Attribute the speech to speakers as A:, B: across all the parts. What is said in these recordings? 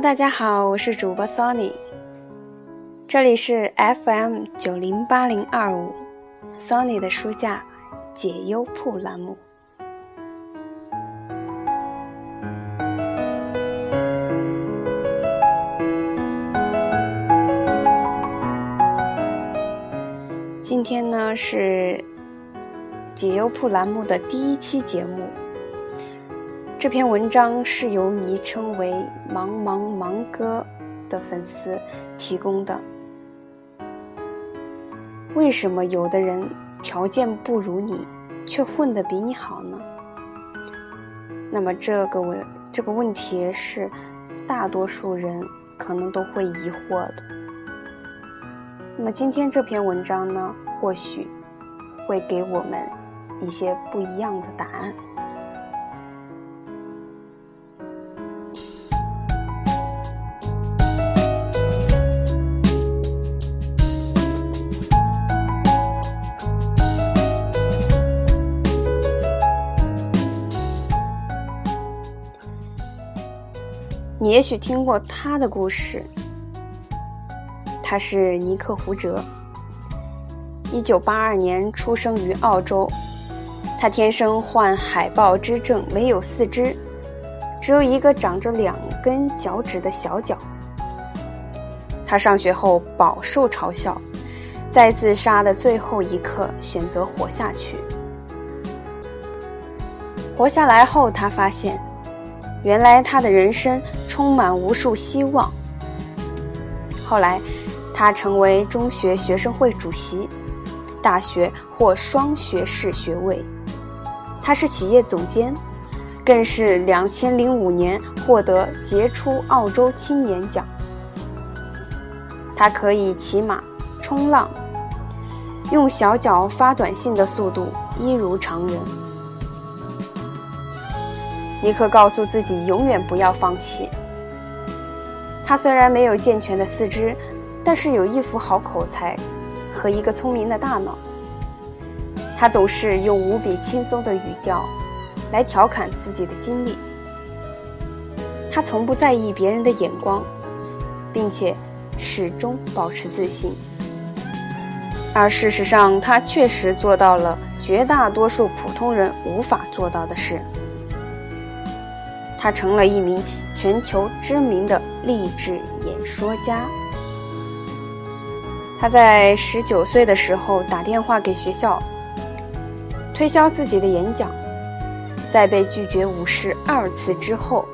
A: 大家好，我是主播 Sony，这里是 FM 九零八零二五，Sony 的书架解忧铺栏目。今天呢是解忧铺栏目的第一期节目。这篇文章是由昵称为“茫茫芒哥”的粉丝提供的。为什么有的人条件不如你，却混得比你好呢？那么这个问这个问题是大多数人可能都会疑惑的。那么今天这篇文章呢，或许会给我们一些不一样的答案。也许听过他的故事。他是尼克·胡哲，一九八二年出生于澳洲。他天生患海豹之症，没有四肢，只有一个长着两根脚趾的小脚。他上学后饱受嘲笑，在自杀的最后一刻选择活下去。活下来后，他发现。原来他的人生充满无数希望。后来，他成为中学学生会主席，大学获双学士学位。他是企业总监，更是两千零五年获得杰出澳洲青年奖。他可以骑马、冲浪，用小脚发短信的速度一如常人。尼克告诉自己永远不要放弃。他虽然没有健全的四肢，但是有一副好口才和一个聪明的大脑。他总是用无比轻松的语调来调侃自己的经历。他从不在意别人的眼光，并且始终保持自信。而事实上，他确实做到了绝大多数普通人无法做到的事。他成了一名全球知名的励志演说家。他在十九岁的时候打电话给学校，推销自己的演讲，在被拒绝五十二次之后，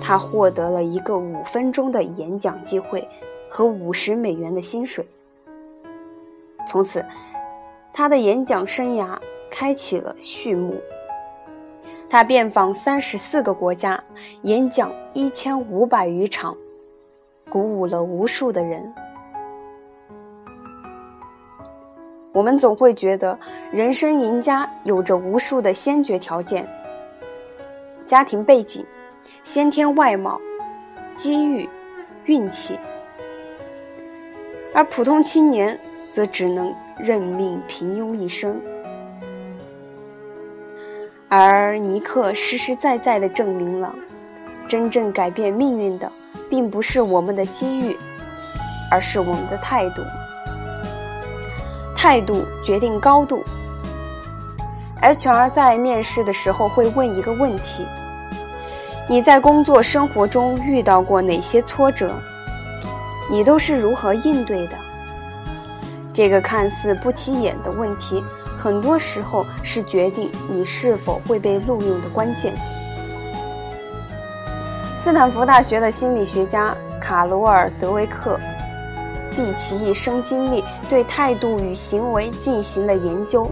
A: 他获得了一个五分钟的演讲机会和五十美元的薪水。从此，他的演讲生涯开启了序幕。他遍访三十四个国家，演讲一千五百余场，鼓舞了无数的人。我们总会觉得，人生赢家有着无数的先决条件：家庭背景、先天外貌、机遇、运气；而普通青年则只能认命平庸一生。而尼克实实在在地证明了，真正改变命运的，并不是我们的机遇，而是我们的态度。态度决定高度。HR 在面试的时候会问一个问题：你在工作生活中遇到过哪些挫折？你都是如何应对的？这个看似不起眼的问题。很多时候是决定你是否会被录用的关键。斯坦福大学的心理学家卡罗尔·德维克，毕其一生精力对态度与行为进行了研究。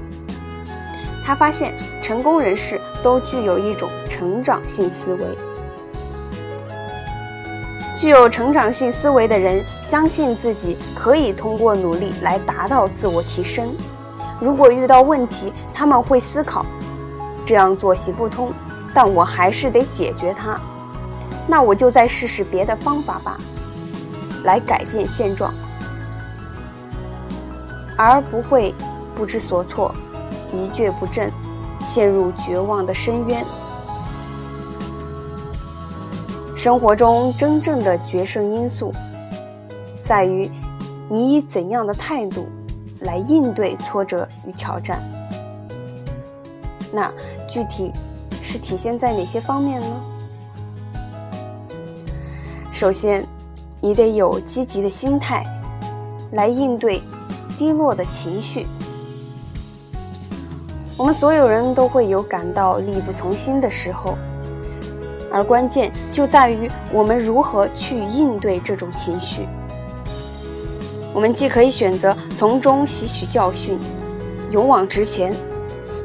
A: 他发现，成功人士都具有一种成长性思维。具有成长性思维的人，相信自己可以通过努力来达到自我提升。如果遇到问题，他们会思考：这样做行不通，但我还是得解决它。那我就再试试别的方法吧，来改变现状，而不会不知所措、一蹶不振，陷入绝望的深渊。生活中真正的决胜因素，在于你以怎样的态度来应对挫折与挑战。那具体是体现在哪些方面呢？首先，你得有积极的心态来应对低落的情绪。我们所有人都会有感到力不从心的时候。而关键就在于我们如何去应对这种情绪。我们既可以选择从中吸取教训，勇往直前，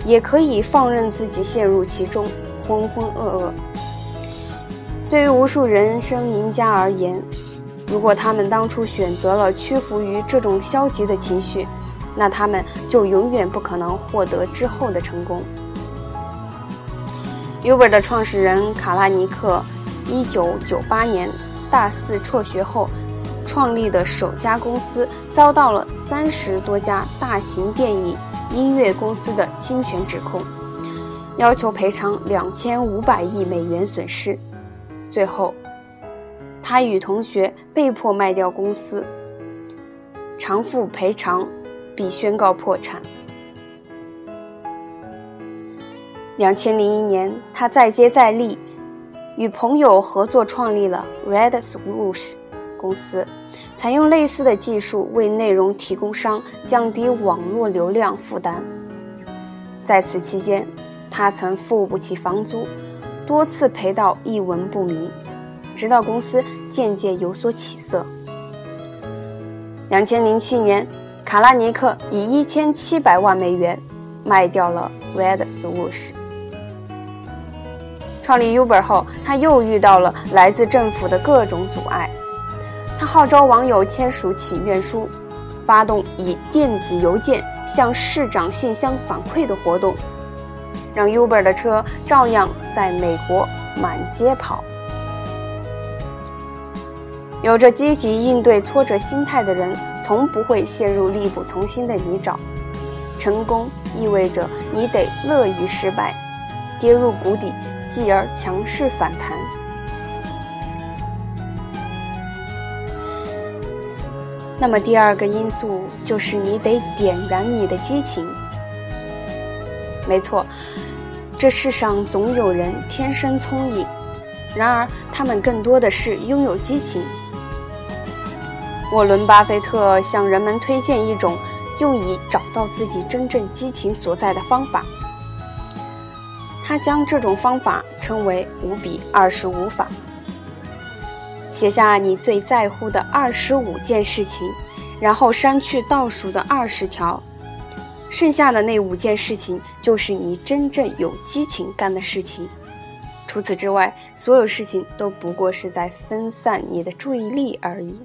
A: 也可以放任自己陷入其中，浑浑噩噩。对于无数人生赢家而言，如果他们当初选择了屈服于这种消极的情绪，那他们就永远不可能获得之后的成功。Uber 的创始人卡拉尼克，一九九八年大四辍学后创立的首家公司，遭到了三十多家大型电影音乐公司的侵权指控，要求赔偿两千五百亿美元损失。最后，他与同学被迫卖掉公司，偿付赔偿，并宣告破产。两千零一年，他再接再厉，与朋友合作创立了 Red Swoosh 公司，采用类似的技术为内容提供商降低网络流量负担。在此期间，他曾付不起房租，多次赔到一文不名，直到公司渐渐有所起色。两千零七年，卡拉尼克以一千七百万美元卖掉了 Red Swoosh。创立 Uber 后，他又遇到了来自政府的各种阻碍。他号召网友签署请愿书，发动以电子邮件向市长信箱反馈的活动，让 Uber 的车照样在美国满街跑。有着积极应对挫折心态的人，从不会陷入力不从心的泥沼。成功意味着你得乐于失败，跌入谷底。继而强势反弹。那么第二个因素就是你得点燃你的激情。没错，这世上总有人天生聪颖，然而他们更多的是拥有激情。沃伦·巴菲特向人们推荐一种用以找到自己真正激情所在的方法。他将这种方法称为“五比二十五法”。写下你最在乎的二十五件事情，然后删去倒数的二十条，剩下的那五件事情就是你真正有激情干的事情。除此之外，所有事情都不过是在分散你的注意力而已。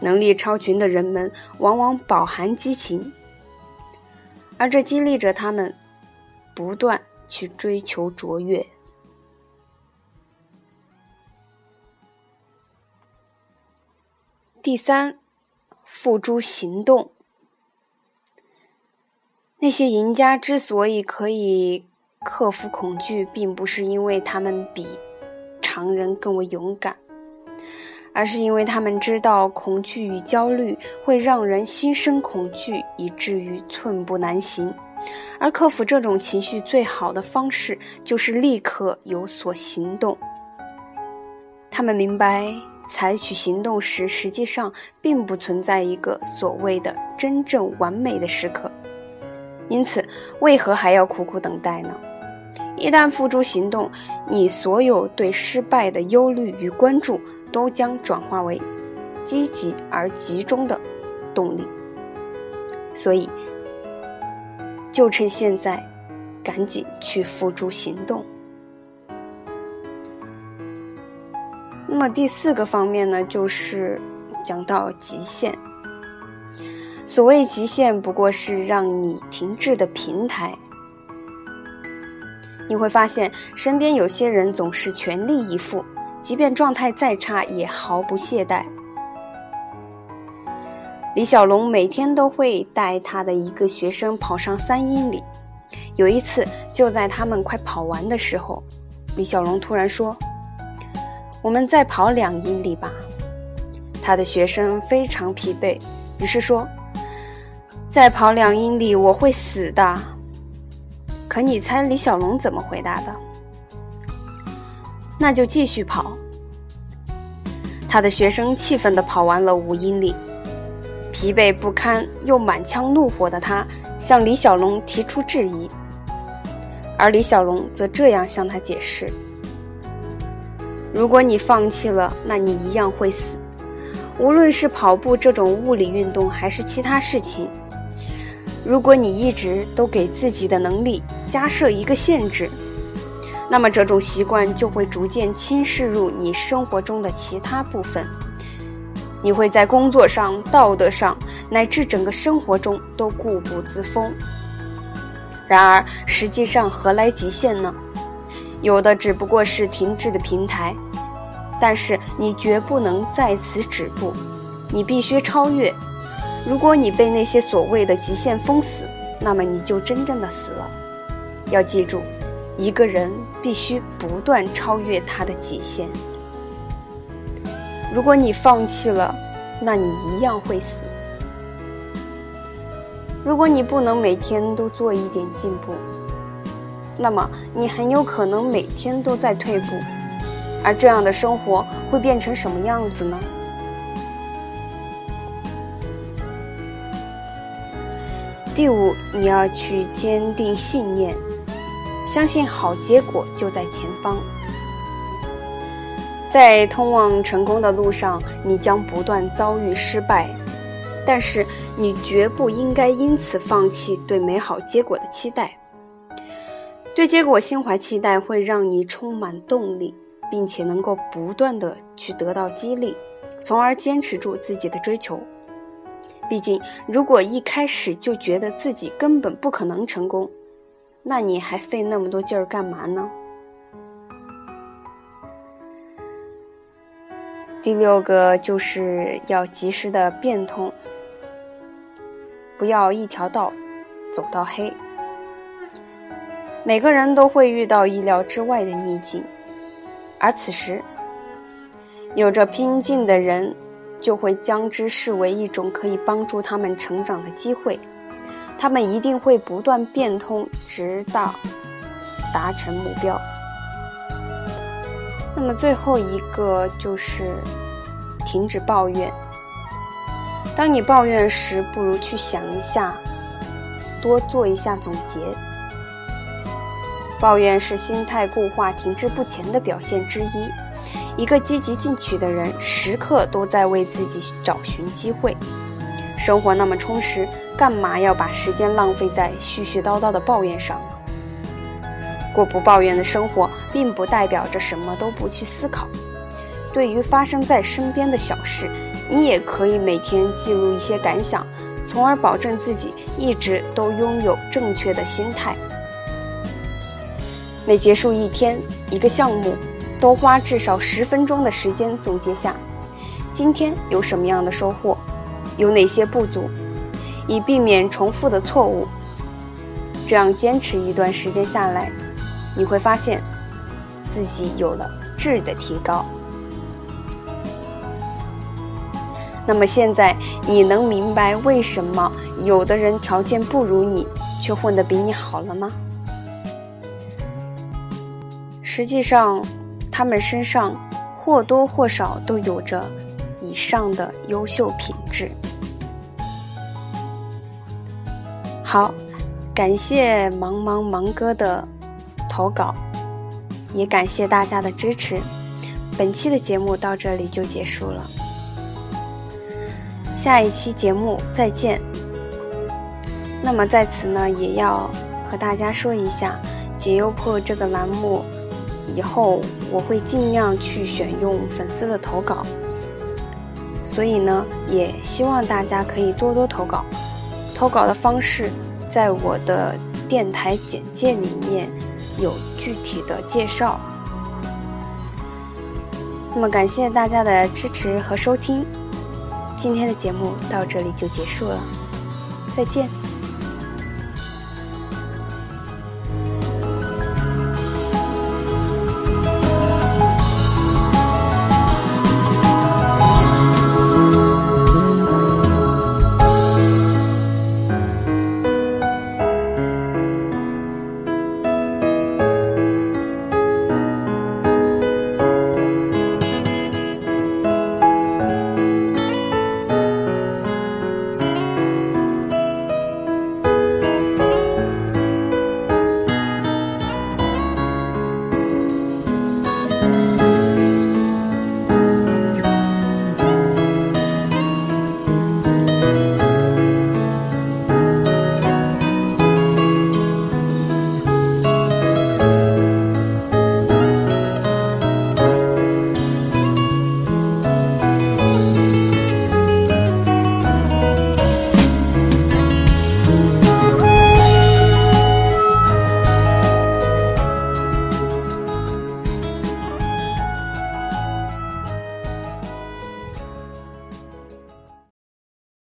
A: 能力超群的人们往往饱含激情，而这激励着他们。不断去追求卓越。第三，付诸行动。那些赢家之所以可以克服恐惧，并不是因为他们比常人更为勇敢，而是因为他们知道恐惧与焦虑会让人心生恐惧，以至于寸步难行。而克服这种情绪最好的方式就是立刻有所行动。他们明白，采取行动时实际上并不存在一个所谓的真正完美的时刻，因此为何还要苦苦等待呢？一旦付诸行动，你所有对失败的忧虑与关注都将转化为积极而集中的动力。所以。就趁现在，赶紧去付诸行动。那么第四个方面呢，就是讲到极限。所谓极限，不过是让你停滞的平台。你会发现，身边有些人总是全力以赴，即便状态再差，也毫不懈怠。李小龙每天都会带他的一个学生跑上三英里。有一次，就在他们快跑完的时候，李小龙突然说：“我们再跑两英里吧。他的学生非常疲惫，于是说：“再跑两英里我会死的。”可你猜李小龙怎么回答的？那就继续跑。他的学生气愤地跑完了五英里，疲惫不堪又满腔怒火的他向李小龙提出质疑，而李小龙则这样向他解释：“如果你放弃了，那你一样会死。无论是跑步这种物理运动，还是其他事情，如果你一直都给自己的能力加设一个限制。”那么这种习惯就会逐渐侵蚀入你生活中的其他部分，你会在工作上、道德上乃至整个生活中都固步自封。然而，实际上何来极限呢？有的只不过是停滞的平台，但是你绝不能在此止步，你必须超越。如果你被那些所谓的极限封死，那么你就真正的死了。要记住。一个人必须不断超越他的极限。如果你放弃了，那你一样会死。如果你不能每天都做一点进步，那么你很有可能每天都在退步。而这样的生活会变成什么样子呢？第五，你要去坚定信念。相信好结果就在前方，在通往成功的路上，你将不断遭遇失败，但是你绝不应该因此放弃对美好结果的期待。对结果心怀期待会让你充满动力，并且能够不断的去得到激励，从而坚持住自己的追求。毕竟，如果一开始就觉得自己根本不可能成功，那你还费那么多劲儿干嘛呢？第六个就是要及时的变通，不要一条道走到黑。每个人都会遇到意料之外的逆境，而此时，有着拼劲的人就会将之视为一种可以帮助他们成长的机会。他们一定会不断变通，直到达成目标。那么最后一个就是停止抱怨。当你抱怨时，不如去想一下，多做一下总结。抱怨是心态固化、停滞不前的表现之一。一个积极进取的人，时刻都在为自己找寻机会。生活那么充实。干嘛要把时间浪费在絮絮叨叨的抱怨上呢？过不抱怨的生活，并不代表着什么都不去思考。对于发生在身边的小事，你也可以每天记录一些感想，从而保证自己一直都拥有正确的心态。每结束一天一个项目，都花至少十分钟的时间总结下，今天有什么样的收获，有哪些不足。以避免重复的错误，这样坚持一段时间下来，你会发现自己有了质的提高。那么现在你能明白为什么有的人条件不如你，却混得比你好了吗？实际上，他们身上或多或少都有着以上的优秀品质。好，感谢茫茫芒哥的投稿，也感谢大家的支持。本期的节目到这里就结束了，下一期节目再见。那么在此呢，也要和大家说一下，解忧破这个栏目以后我会尽量去选用粉丝的投稿，所以呢，也希望大家可以多多投稿。投稿的方式。在我的电台简介里面有具体的介绍。那么感谢大家的支持和收听，今天的节目到这里就结束了，再见。